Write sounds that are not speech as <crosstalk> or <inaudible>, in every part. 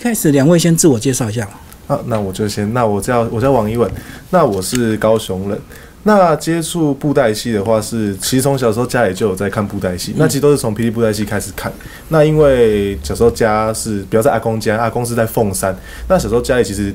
开始两位先自我介绍一下吧。好，那我就先，那我叫我叫王一文，那我是高雄人。那接触布袋戏的话，是其实从小时候家里就有在看布袋戏，那其实都是从霹雳布袋戏开始看。那因为小时候家是比较在阿公家，阿公是在凤山。那小时候家里其实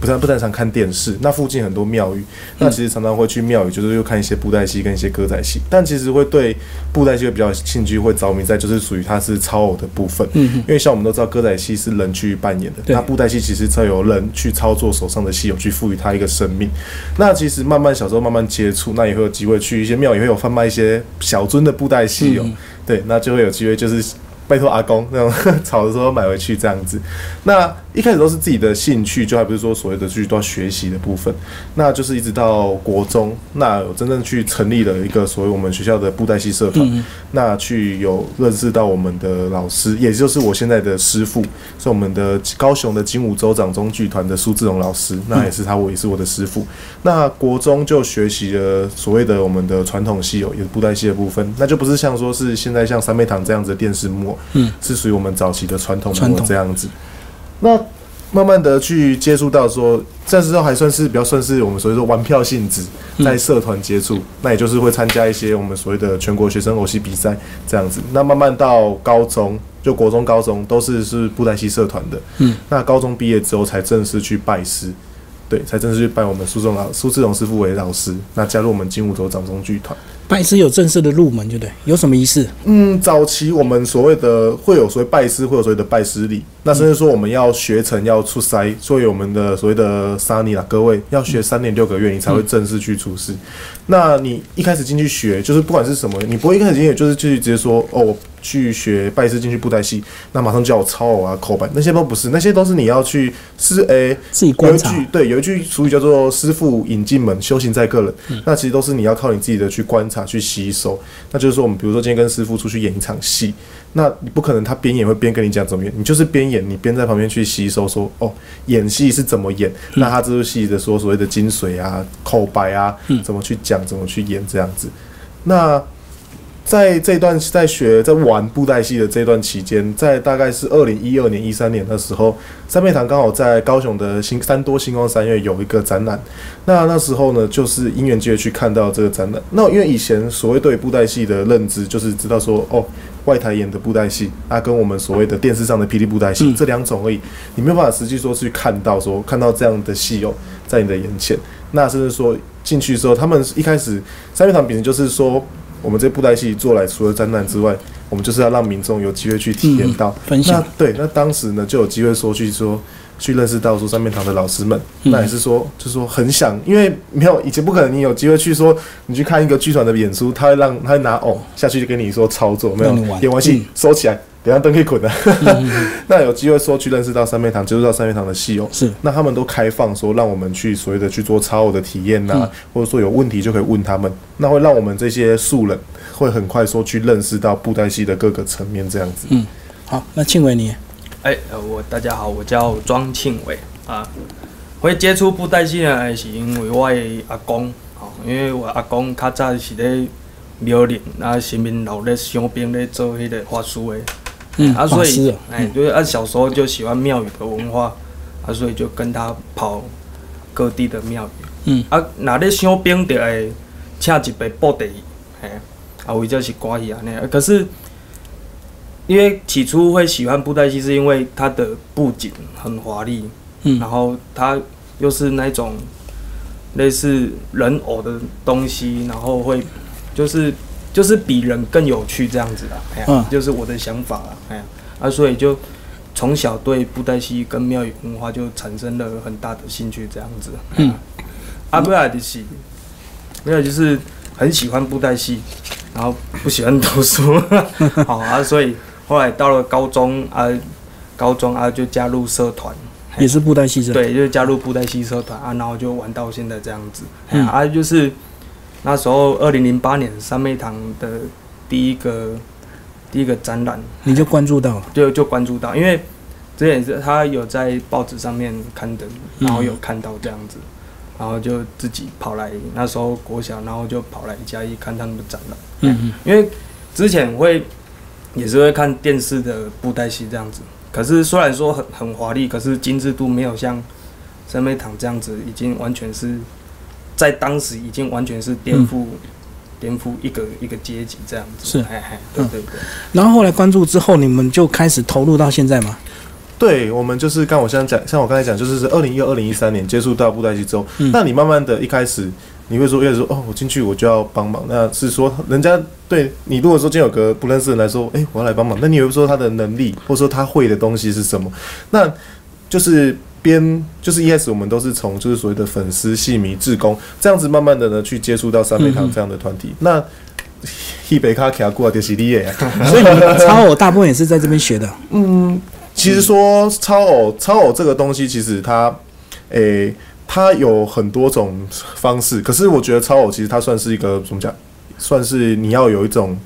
不太不太常看电视，那附近很多庙宇，那其实常常会去庙宇，就是又看一些布袋戏跟一些歌仔戏。但其实会对布袋戏会比较兴趣，会着迷在就是属于它是超偶的部分。嗯，因为像我们都知道歌仔戏是人去扮演的，那布袋戏其实才有人去操作手上的戏有，去赋予它一个生命。那其实慢慢小时候慢慢。接触那也会有机会去一些庙，也会有贩卖一些小尊的布袋戏哦，对，那就会有机会就是。拜托阿公那种炒的时候买回去这样子，那一开始都是自己的兴趣，就还不是说所谓的去都要学习的部分，那就是一直到国中，那有真正去成立了一个所谓我们学校的布袋戏社团，那去有认识到我们的老师，也就是我现在的师傅，是我们的高雄的金武州掌中剧团的苏志荣老师，那也是他，我也是我的师傅。那国中就学习了所谓的我们的传统戏哦，也是布袋戏的部分，那就不是像说是现在像三妹堂这样子的电视幕。嗯，是属于我们早期的传统模这样子。那慢慢的去接触到说，暂时候还算是比较算是我们所谓说玩票性质，在社团接触，那也就是会参加一些我们所谓的全国学生偶戏比赛这样子。那慢慢到高中，就国中、高中都是是布袋戏社团的。嗯，那高中毕业之后才正式去拜师，对，才正式去拜我们苏仲老苏志荣师傅为老师，那加入我们金武头掌中剧团。拜师有正式的入门，对不对，有什么仪式？嗯，早期我们所谓的会有所谓拜师，会有所谓的拜师礼。那甚至说我们要学成要出塞，所以我们的所谓的沙尼啦，各位要学三年六个月，你才会正式去出师。那你一开始进去学，就是不管是什么，你不会一开始进去就是去直接说哦。去学拜师进去布袋戏，那马上就要抄偶啊、口板，那些都不是，那些都是你要去是诶，自己观察。对，有一句俗语叫做“师傅引进门，修行在个人”。那其实都是你要靠你自己的去观察、去吸收。那就是说，我们比如说今天跟师傅出去演一场戏，那你不可能他边演会边跟你讲怎么演，你就是边演，你边在旁边去吸收，说哦，演戏是怎么演，那他这部戏的说所谓的精髓啊、口白啊，怎么去讲、怎么去演这样子，那。在这段在学在玩布袋戏的这段期间，在大概是二零一二年、一三年的时候，三妹堂刚好在高雄的新三多星光三月有一个展览。那那时候呢，就是因缘机会去看到这个展览。那因为以前所谓对布袋戏的认知，就是知道说哦，外台演的布袋戏啊，跟我们所谓的电视上的霹雳布袋戏这两种而已。你没有办法实际说去看到说看到这样的戏哦，在你的眼前。那甚至说进去之后，他们一开始三面堂秉持就是说。我们这布袋戏做来，除了展览之外，我们就是要让民众有机会去体验到。分享。对，那当时呢就有机会说去说去认识到说三面堂的老师们，那也是说就是说很想，因为没有以前不可能，你有机会去说你去看一个剧团的演出，他会让他会拿偶下去就跟你说操作，没有演完戏收起来。等下灯可以捆的，<laughs> 那有机会说去认识到三面堂，接触到三面堂的戏哦。是，那他们都开放说让我们去所谓的去做超偶的体验呐，或者说有问题就可以问他们，那会让我们这些素人会很快说去认识到布袋戏的各个层面这样子。嗯，好，那庆伟你，哎，我大家好，我叫庄庆伟啊。会接触布袋戏呢，是因为我阿公，哦，因为我阿公较早是咧庙里，啊，身边老咧上边咧做迄个法师的。嗯，啊，所以，哎，就是啊，小时候就喜欢庙宇的文化，啊，所以就跟他跑各地的庙宇。嗯，啊，那咧香槟就会请一杯布袋，哎，啊，为者是歌戏安尼。可是，因为起初会喜欢布袋戏，是因为它的布景很华丽，嗯，然后它又是那种类似人偶的东西，然后会就是。就是比人更有趣这样子啦，哎呀，就是我的想法啦，哎呀，啊，所以就从小对布袋戏跟庙宇文化就产生了很大的兴趣这样子。嗯，阿不来的戏，没有就是很喜欢布袋戏，然后不喜欢读书，<laughs> 好啊，所以后来到了高中啊，高中啊就加入社团，也是布袋戏社，对，就加入布袋戏社团啊，然后就玩到现在这样子，啊，就是。那时候，二零零八年三妹堂的第一个第一个展览，你就关注到了，就就关注到，因为之前是他有在报纸上面刊登，然后有看到这样子，然后就自己跑来，那时候国小，然后就跑来嘉义看他们的展览。嗯嗯。因为之前会也是会看电视的布袋戏这样子，可是虽然说很很华丽，可是精致度没有像三妹堂这样子，已经完全是在当时已经完全是颠覆颠覆一个一个阶级这样子。是，对对对。然后后来关注之后，你们就开始投入到现在吗？对，我们就是刚我现在讲，像我刚才讲，就是是二零一二、二零一三年接触到布袋戏之后，那你慢慢的一开始。你会说，越说哦，我进去我就要帮忙，那是说人家对你如果说今天有个不认识的人来说，哎，我要来帮忙，那你会说他的能力或者说他会的东西是什么？那就是边就是一开始我们都是从就是所谓的粉丝、戏迷、志工这样子慢慢的呢去接触到三美堂这样的团体。那一杯卡卡过就是你耶，<laughs> 所以你超偶大部分也是在这边学的。<laughs> 嗯，其实说超偶超偶这个东西，其实它诶。它有很多种方式，可是我觉得超偶其实它算是一个怎么讲？算是你要有一种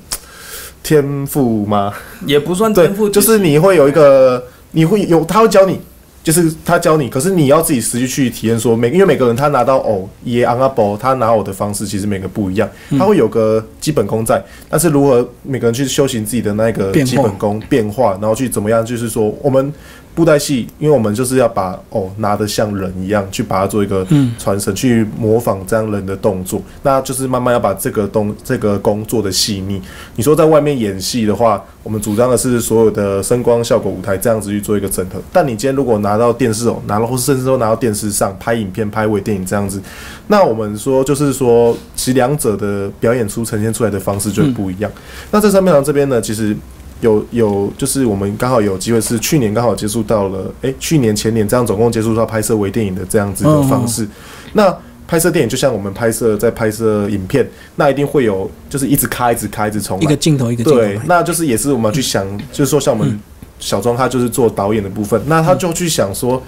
天赋吗？也不算天赋，就是你会有一个，你会有，他会教你，就是他教你，可是你要自己实际去体验。说每因为每个人他拿到偶也昂阿伯，他拿偶的方式其实每个不一样，他会有个基本功在，但是如何每个人去修行自己的那个基本功变化，然后去怎么样，就是说我们。布袋戏，因为我们就是要把哦拿得像人一样，去把它做一个传承，去模仿这样人的动作，那就是慢慢要把这个动这个工作的细腻。你说在外面演戏的话，我们主张的是所有的声光效果舞台这样子去做一个整合。但你今天如果拿到电视哦，拿了或是甚至说拿到电视上拍影片、拍微电影这样子，那我们说就是说，其两者的表演出呈现出来的方式就不一样。那在三面堂这边呢，其实。有有，就是我们刚好有机会是去年刚好接触到了，哎，去年前年这样总共接触到拍摄微电影的这样子的方式。那拍摄电影就像我们拍摄在拍摄影片，那一定会有就是一直开一直开一直重一个镜头一个镜头。对，那就是也是我们去想，就是说像我们小庄他就是做导演的部分，那他就去想说，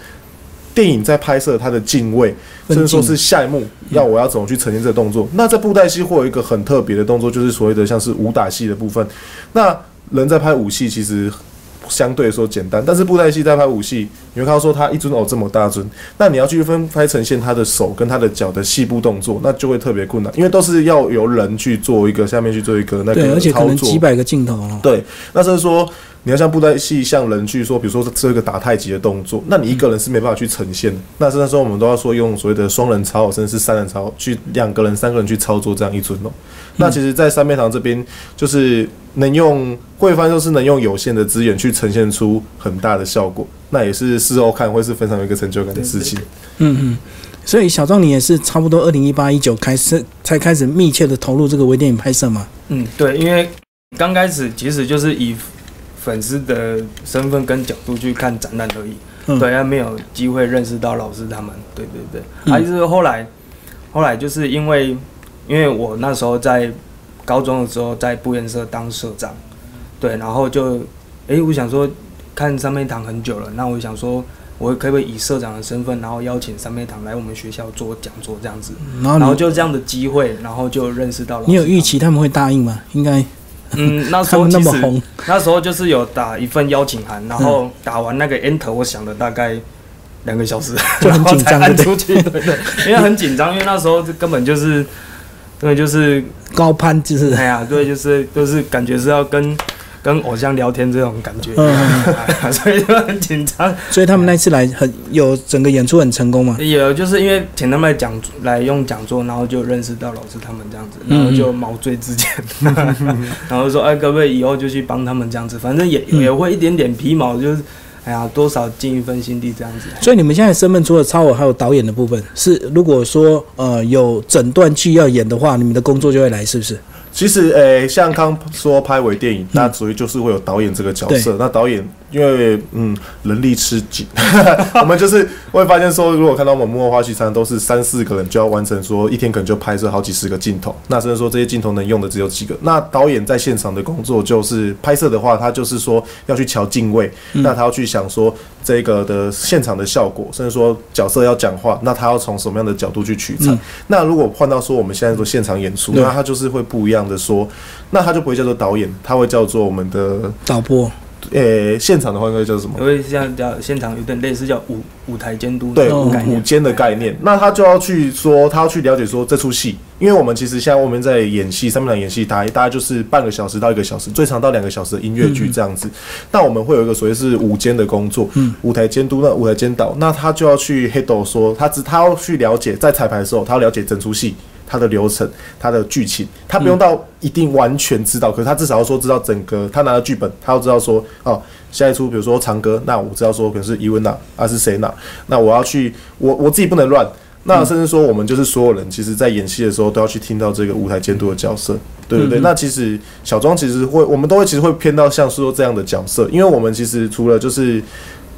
电影在拍摄它的敬畏，甚至说是下一幕要我要怎么去呈现这个动作。那在布袋戏会有一个很特别的动作，就是所谓的像是武打戏的部分，那。人在拍武戏，其实相对说简单，但是布袋戏在拍武戏，你会看到说他一尊偶这么大尊，那你要去分拍呈现他的手跟他的脚的细部动作，那就会特别困难，因为都是要由人去做一个下面去做一个那个操作，而且可能几百个镜头。对，那就是说你要像布袋戏像人去说，比如说这个打太极的动作，那你一个人是没办法去呈现的。那甚至说我们都要说用所谓的双人操，甚至是三人操，去两个人、三个人去操作这样一尊哦。那其实，在三面堂这边，就是能用会翻，就是能用有限的资源去呈现出很大的效果。那也是事后看会是非常有一个成就感的事情。嗯嗯，所以小壮，你也是差不多二零一八一九开始才开始密切的投入这个微电影拍摄嘛？嗯，对，因为刚开始其实就是以粉丝的身份跟角度去看展览而已，对，还没有机会认识到老师他们。对对对，还是后来，后来就是因为。因为我那时候在高中的时候在布颜社当社长，对，然后就，哎，我想说看三妹堂很久了，那我想说，我可不可以以社长的身份，然后邀请三妹堂来我们学校做讲座这样子，然后就这样的机会，然后就认识到了。你有预期他们会答应吗？应该，嗯，那时候 <laughs> 那么红，那时候就是有打一份邀请函，然后打完那个 enter，我想了大概两个小时，<laughs> 就很紧张，按出去，对对，因为很紧张，因为那时候根本就是。对，就是高攀，就是哎呀，对，就是就是感觉是要跟跟偶像聊天这种感觉，嗯，<laughs> 所以就很紧张。所以他们那次来很有整个演出很成功嘛？有，就是因为请他们来讲来用讲座，然后就认识到老师他们这样子，然后就毛遂自荐，<laughs> 然后说哎，各位以后就去帮他们这样子，反正也也会一点点皮毛，就是。哎呀，多少尽一份心力这样子。所以你们现在身份除了超我，还有导演的部分。是如果说呃有整段剧要演的话，你们的工作就会来，是不是？其实，诶，像刚说拍微电影，那主要就是会有导演这个角色。那导演。因为嗯，人力吃紧，<laughs> 我们就是会发现说，如果看到我们幕后花絮，常常都是三四个人就要完成，说一天可能就拍摄好几十个镜头。那甚至说这些镜头能用的只有几个。那导演在现场的工作就是拍摄的话，他就是说要去瞧镜位，那他要去想说这个的现场的效果，甚至说角色要讲话，那他要从什么样的角度去取材。那如果换到说我们现在做现场演出，那他就是会不一样的说，那他就不会叫做导演，他会叫做我们的导播。呃，现场的话应该叫什么？因为像叫现场有点类似叫舞舞台监督，对舞舞监的概念。那他就要去说，他要去了解说这出戏。因因为我们其实现在我们在演戏，三面堂演戏，大大概就是半个小时到一个小时，最长到两个小时的音乐剧这样子。那我们会有一个所谓是舞监的工作，嗯舞台监督、那舞台监导，那他就要去 handle 说，他只他要去了解在彩排的时候，他要了解整出戏。它的流程、它的剧情，他不用到一定完全知道，可是他至少要说知道整个。他拿了剧本，他要知道说，哦，下一出比如说长歌，那我知道说可能是伊文娜，啊是谁娜，那我要去，我我自己不能乱。那甚至说，我们就是所有人，其实在演戏的时候都要去听到这个舞台监督的角色，对不对？那其实小庄其实会，我们都会其实会偏到像说这样的角色，因为我们其实除了就是。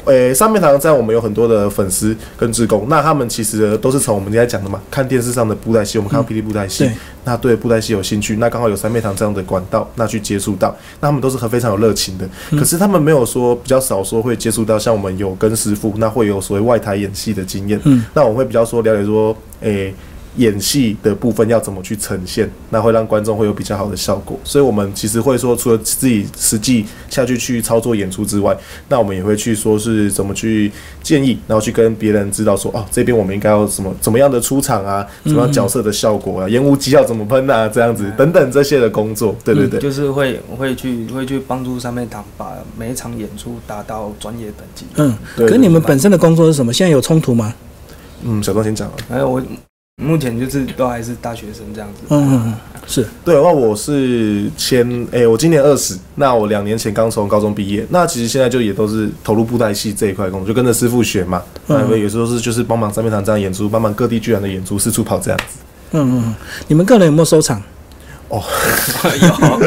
诶，上面堂在我们有很多的粉丝跟职工，那他们其实都是从我们今天讲的嘛，看电视上的布袋戏，我们看到霹雳布袋戏，那对布袋戏有兴趣，那刚好有三面堂这样的管道，那去接触到，那他们都是很非常有热情的。可是他们没有说比较少说会接触到像我们有跟师傅，那会有所谓外台演戏的经验。嗯，那我会比较说了解说，诶。演戏的部分要怎么去呈现，那会让观众会有比较好的效果。所以，我们其实会说，除了自己实际下去去操作演出之外，那我们也会去说是怎么去建议，然后去跟别人知道说，哦，这边我们应该要什么怎么样的出场啊，什么样角色的效果啊，烟雾机要怎么喷啊，这样子等等这些的工作。对对对，就是会会去会去帮助上面堂把每一场演出达到专业等级。嗯，对可你们本身的工作是什么？现在有冲突吗？嗯，小庄先讲。哎，我。目前就是都还是大学生这样子。嗯嗯嗯，是对。那我是前诶，我今年二十，那我两年前刚从高中毕业，那其实现在就也都是投入布袋戏这一块工作，就跟着师傅学嘛。那有时候是就是帮忙三面堂这样演出，帮忙各地剧团的演出四处跑这样子。嗯嗯，你们个人有没有收藏？哦，<laughs> 有。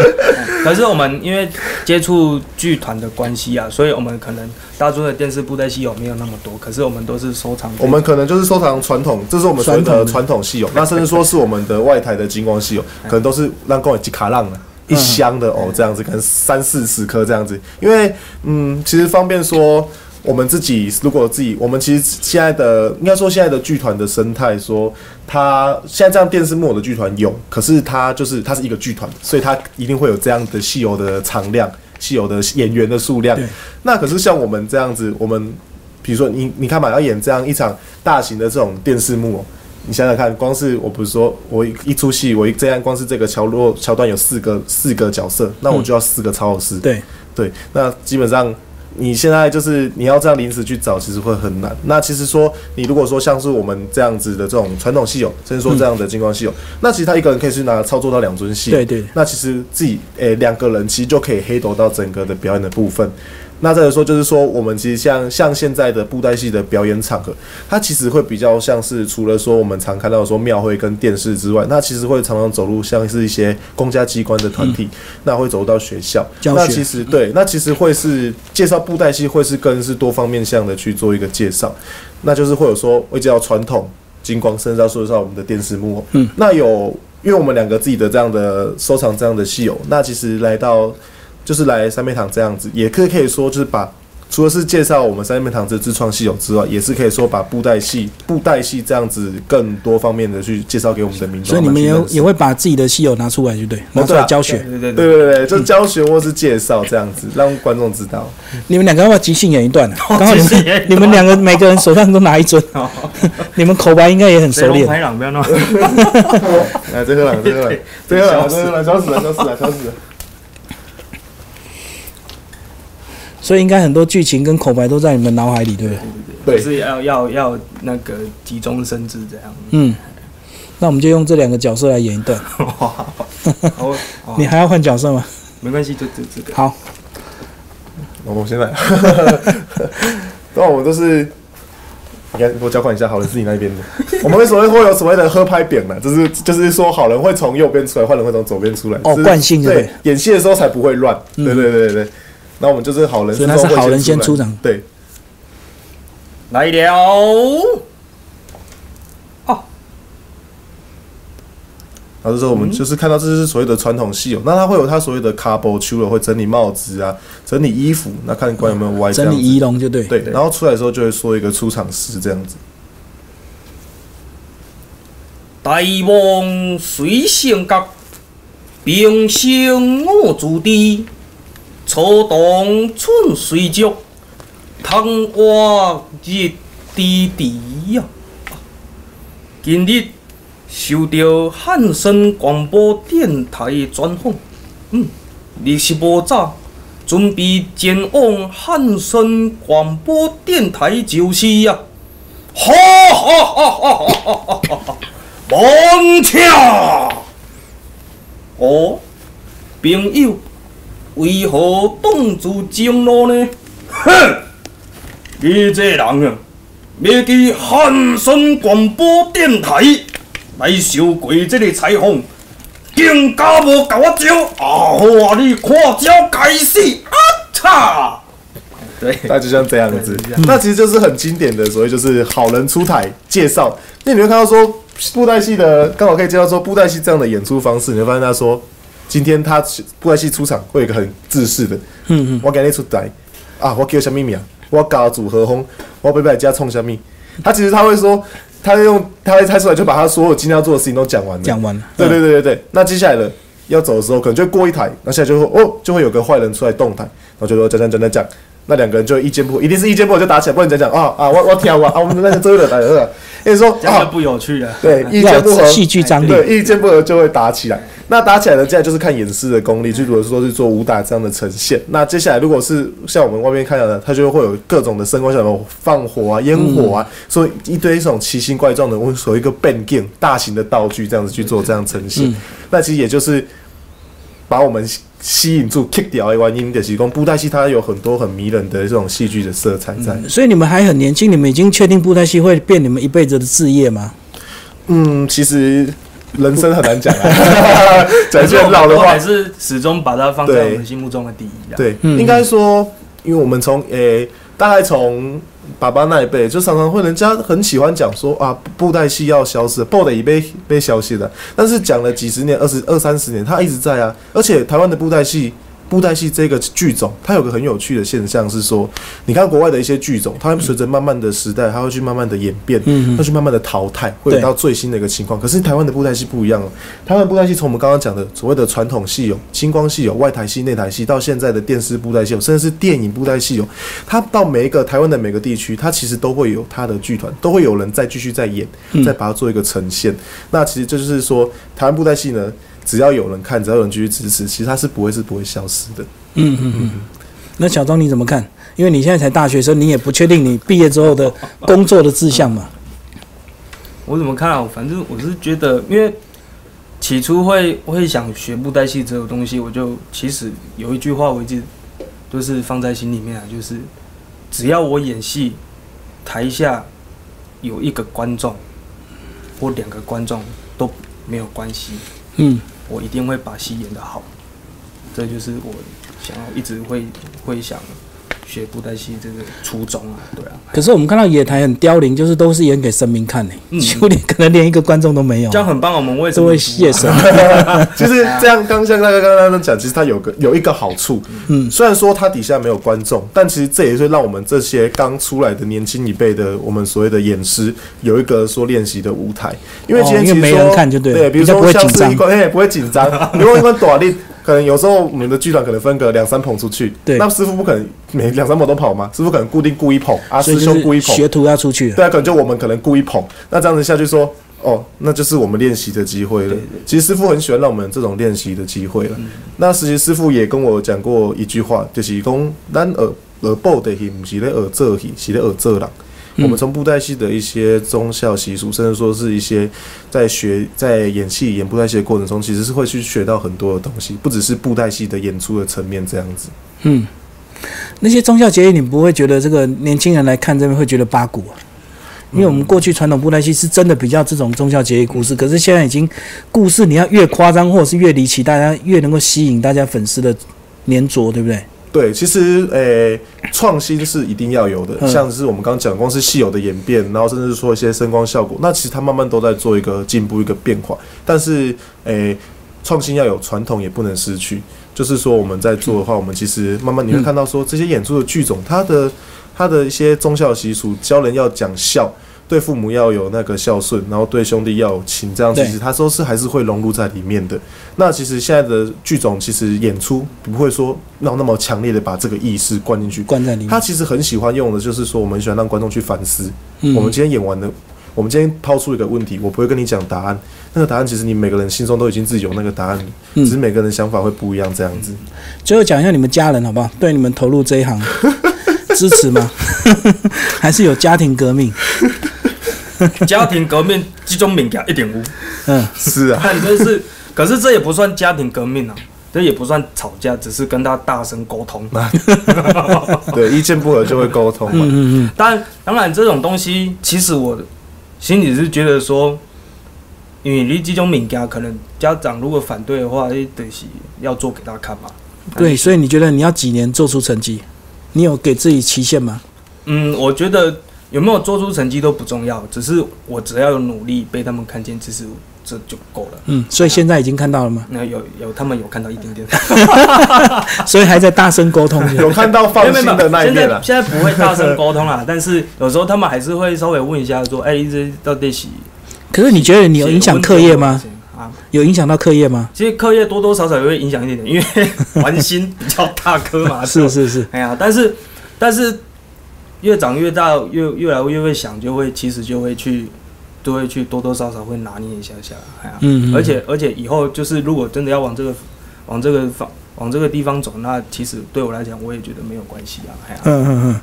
<laughs> 可是我们因为接触剧团的关系啊，所以我们可能大众的电视布袋戏有没有那么多？可是我们都是收藏。我们可能就是收藏传统，这是我们传统的传统戏友。那甚至说是我们的外台的金光戏友，可能都是让各位吉卡浪的一箱的哦，这样子可能三四十颗这样子。因为嗯，其实方便说。我们自己如果自己，我们其实现在的应该说现在的剧团的生态，说它现在这样电视木偶的剧团有，可是它就是它是一个剧团，所以它一定会有这样的戏友的常量，戏友的演员的数量。那可是像我们这样子，我们比如说你你看嘛，要演这样一场大型的这种电视木偶，你想想看，光是我不是说我一出戏，我一这样光是这个桥落桥段有四个四个角色，那我就要四个超老师。对对，那基本上。你现在就是你要这样临时去找，其实会很难。那其实说，你如果说像是我们这样子的这种传统戏友，甚至说这样的金光戏友，那其实他一个人可以去拿操作到两尊戏。对对。那其实自己诶两个人其实就可以黑斗到整个的表演的部分。那再说，就是说，我们其实像像现在的布袋戏的表演场合，它其实会比较像是除了说我们常看到说庙会跟电视之外，那其实会常常走入像是一些公家机关的团体，那会走到学校。那其实对，那其实会是介绍布袋戏，会是更是多方面向的去做一个介绍。那就是会有说会介绍传统金光，甚至要说一下我们的电视幕。嗯，那有因为我们两个自己的这样的收藏这样的戏友，那其实来到。就是来三面堂这样子，也可以可以说就是把，除了是介绍我们三面堂这自创戏友之外，也是可以说把布袋戏、布袋戏这样子更多方面的去介绍给我们的民众。所以你们也也会把自己的戏友拿出来，就对，拿出来教学，对对对对对，就教学或是介绍这样子，让观众知道。你们两个要不要 <laughs> 即兴演一段？刚好你们你们两个每个人手上都拿一尊，你们口白应该也很熟练。<laughs> 拍朗不要弄。<laughs> 来，这个朗，这个朗，这个朗，这个朗，笑死了，笑死了，笑死了。所以应该很多剧情跟口白都在你们脑海里，对不对？对，是要要要那个急中生智这样。嗯，那我们就用这两个角色来演一段。<laughs> <laughs> 你还要换角色吗？没关系，就就这个。好，我现在，<laughs> 那我们都是，你看，我交换一下，好人是你那边的。我们所谓会有所谓的喝拍扁呢，就是就是说好人会从右边出来，坏人会从左边出来。哦，惯性对，演戏的时候才不会乱。对对对对。那我们就是好人，所以他是好人先出场。对，来了。哦，然后这时候我们就是看到这是所谓的传统戏哦，那他会有他所谓的 couple 出了会整理帽子啊，整理衣服，那看官有没有歪。整理仪容就对。对，然后出来的时候就会说一个出场诗这样子。大王随性格，平生我主地。初冬春虽足，窗外日滴滴呀。今日收到汉森广播电台的专访，嗯，你是无早，准备前往汉森广播电台就是呀。哈哈哈哈哈哈哈哈！门桥，哦，朋友。为何挡住正路呢？哼，你这人啊，要去汉森广播电台来受过这个采访，更加无甲我招，啊好啊，你看招该死啊！操！对，那就像这样子，那其实就是很经典的，所谓就是好人出台介绍。那你会看到说布袋戏的，刚好可以介绍说布袋戏这样的演出方式，你会发现他说，今天他布袋戏出场会有一个很自私的，嗯嗯，我给你出台啊，我叫什么名啊？我搞组合轰，我被别家冲什么？他其实他会说，他用他会猜出来，就把他所有今天要做的事情都讲完了，讲完了。对对对对对，那接下来的要走的时候，可能就过一台，那现在就会哦，就会有个坏人出来动台，然后就说讲讲讲讲讲。那两个人就意见不，一定是意见不合就打起来，不能讲讲啊啊，我我挑啊啊，我们那 <laughs> 个周的打的，因为说啊不有趣的，对，意见不合，戏剧张力，对，意见不合就会打起来。那打起来呢，接下来就是看演示的功力，就如果说是做武打这样的呈现。那接下来如果是像我们外面看到的，它就会有各种的声光效果，放火啊、烟火啊，所以一堆这种奇形怪状的，我们所谓一个 b a n g 大型的道具这样子去做这样呈现。那其实也就是把我们。吸引住 kick 掉的原因的提供布袋戏它有很多很迷人的这种戏剧的色彩在，所以你们还很年轻，你们已经确定布袋戏会变你们一辈子的事业吗？嗯，其实人生很难讲啊，<laughs> 讲句老的话，还是始终把它放在我们心目中的第一。对，应该说，因为我们从诶，大概从。爸爸那一辈就常常会，人家很喜欢讲说啊，布袋戏要消失，布袋已被被消失了。但是讲了几十年、二十二三十年，它一直在啊。而且台湾的布袋戏。布袋戏这个剧种，它有个很有趣的现象是说，你看国外的一些剧种，它会随着慢慢的时代，它会去慢慢的演变，嗯，会去慢慢的淘汰，会有到最新的一个情况。可是台湾的布袋戏不一样了，台湾布袋戏从我们刚刚讲的所谓的传统戏有星光戏有外台戏、内台戏，到现在的电视布袋戏有，甚至是电影布袋戏有，它到每一个台湾的每个地区，它其实都会有它的剧团，都会有人再继续在演，再把它做一个呈现。那其实这就是说，台湾布袋戏呢。只要有人看，只要有人继续支持，其实它是不会是不会消失的。嗯嗯嗯。那小庄你怎么看？因为你现在才大学生，你也不确定你毕业之后的工作的志向嘛。我怎么看啊？反正我是觉得，因为起初会会想学布袋戏这个东西，我就其实有一句话我一直都是放在心里面啊，就是只要我演戏，台下有一个观众或两个观众都没有关系。嗯。我一定会把戏演得好，这就是我想要一直会会想。学布袋戏这个初衷啊，对啊。可是我们看到野台很凋零，就是都是演给神明看的，就连可能连一个观众都没有。这样很棒，我们为什么会谢神？<laughs> 其实这样刚像那个刚刚刚讲，其实它有个有一个好处，嗯，虽然说它底下没有观众，但其实这也是让我们这些刚出来的年轻一辈的我们所谓的演师有一个说练习的舞台，因为今天其实没人看就对，对，比如说像是一关，<laughs> 哎，不会紧张，比如一关短练。可能有时候我们的剧团可能分个两三捧出去，对，那师傅不可能每两三捧都跑吗？师傅可能固定雇一捧，啊，师兄雇一捧，学徒要出去，对啊，可能就我们可能雇一捧，那这样子下去说，哦，那就是我们练习的机会了。其实师傅很喜欢让我们这种练习的机会了。那实习师傅也跟我讲过一句话，就是讲咱耳耳报的戏，不是咧耳做戏，是咧耳做人。我们从布袋戏的一些宗教习俗，甚至说是一些在学在演戏演布袋戏的过程中，其实是会去学到很多的东西，不只是布袋戏的演出的层面这样子。嗯，那些宗教节义，你不会觉得这个年轻人来看这边会觉得八股啊？因为我们过去传统布袋戏是真的比较这种宗教节义故事，可是现在已经故事你要越夸张或者是越离奇，大家越能够吸引大家粉丝的粘着，对不对？对，其实诶，创新是一定要有的，像是我们刚刚讲，光是戏有的演变，然后甚至说一些声光效果，那其实它慢慢都在做一个进步、一个变化。但是诶，创新要有，传统也不能失去。就是说我们在做的话，我们其实慢慢你会看到说这些演出的剧种，它的它的一些宗教习俗，教人要讲孝。对父母要有那个孝顺，然后对兄弟要有情，这样其实他都是还是会融入在里面的。那其实现在的剧种其实演出不会说让那么强烈的把这个意识灌进去，灌在里面。他其实很喜欢用的就是说，我们喜欢让观众去反思。我们今天演完的，我们今天抛出一个问题，我不会跟你讲答案，那个答案其实你每个人心中都已经自己有那个答案，只是每个人想法会不一样这样子。最后讲一下你们家人好不好？对你们投入这一行支持吗？<laughs> 还是有家庭革命？<laughs> 家庭革命这种物件一点无。嗯，是啊，但这是，可是这也不算家庭革命啊，这也不算吵架，只是跟他大声沟通。<laughs> 对，意见不合就会沟通嘛。嗯嗯当然，当然这种东西，其实我心里是觉得说，因为你这种物件，可能家长如果反对的话，得是要做给他看嘛。对，所以你觉得你要几年做出成绩？你有给自己期限吗？嗯，我觉得有没有做出成绩都不重要，只是我只要有努力被他们看见，其实这就够了。嗯，所以现在已经看到了吗？那有有他们有看到一点点，<laughs> 所以还在大声沟通。<laughs> 有看到放心的那一面了。<laughs> 现在不会大声沟通了，但是有时候他们还是会稍微问一下，说：“哎，这到底是？”可是你觉得你有影响课业吗？啊，有影响到课业吗？其实课业多多少少也会影响一点点，因为玩心比较大颗嘛。是是是。哎呀，但是但是越长越大，越越来越会想，就会其实就会去，都会去多多少少会拿捏一下下。哎呀，嗯。而且而且以后就是如果真的要往这个往这个方往这个地方走，那其实对我来讲，我也觉得没有关系啊。哎呀，嗯嗯嗯。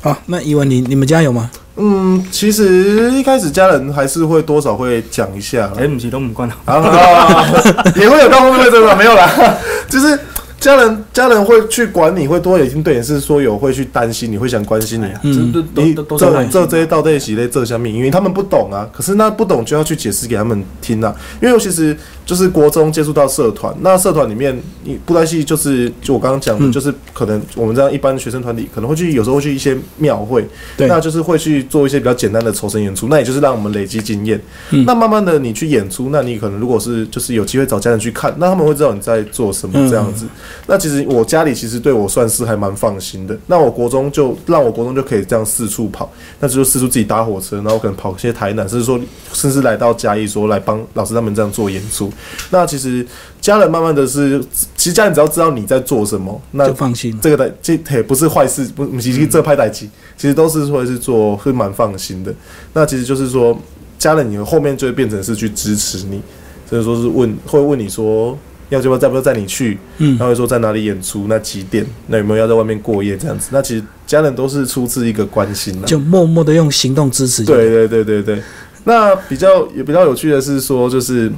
好，那伊文，你你们家有吗？嗯，其实一开始家人还是会多少会讲一下。哎，不是都唔关了，<laughs> 也会有到后面这个没有啦，<laughs> 就是。家人家人会去管你，会多已经对你是说有会去担心你，会想关心你。嗯，你这这这些到这些类这下面，因为他们不懂啊。可是那不懂就要去解释给他们听啊。因为其实就是国中接触到社团，那社团里面你布袋戏就是就我刚刚讲的，就是可能我们这样一般的学生团体可能会去有时候会去一些庙会，那就是会去做一些比较简单的筹身演出，那也就是让我们累积经验。那慢慢的你去演出，那你可能如果是就是有机会找家人去看，那他们会知道你在做什么这样子。那其实我家里其实对我算是还蛮放心的。那我国中就让我国中就可以这样四处跑，那就四处自己搭火车，然后可能跑些台南，甚至说甚至来到嘉义，说来帮老师他们这样做演出。那其实家人慢慢的是，其实家人只要知道你在做什么，那就放心。这个的这也不是坏事，不，其实这拍代机其实都是会是做会蛮放心的。那其实就是说，家人你后面就会变成是去支持你，所以说是问会问你说。要不要再不要载你去？嗯，然后说在哪里演出，那几点？那有没有要在外面过夜这样子？那其实家人都是出自一个关心就默默的用行动支持。对对对对对。那比较也比较有趣的是说，就是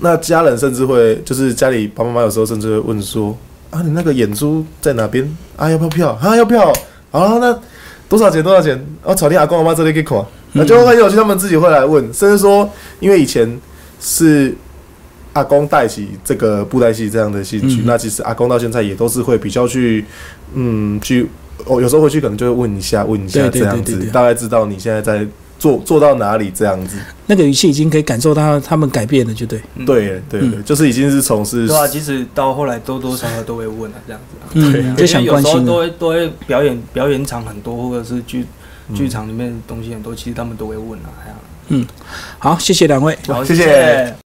那家人甚至会，就是家里爸爸妈妈有时候甚至会问说：啊，你那个演出在哪边？啊，要不要票？啊，要票。啊，那多少钱？多少钱？啊，草地阿公阿妈这里给款。那就很有趣，他们自己会来问，甚至说，因为以前是。阿公带起这个布袋戏这样的兴趣，那其实阿公到现在也都是会比较去，嗯，去，哦，有时候回去可能就会问一下，问一下这样子，大概知道你现在在做做到哪里这样子。那个语气已经可以感受到他们改变了，就对。对对对，就是已经是从事。对啊，其实到后来多多少少都会问啊，这样子。<laughs> 嗯，就想关心。都会都会表演表演场很多，或者是剧剧场里面东西很多，其实他们都会问啊，这样。嗯，好，谢谢两位，好，谢谢。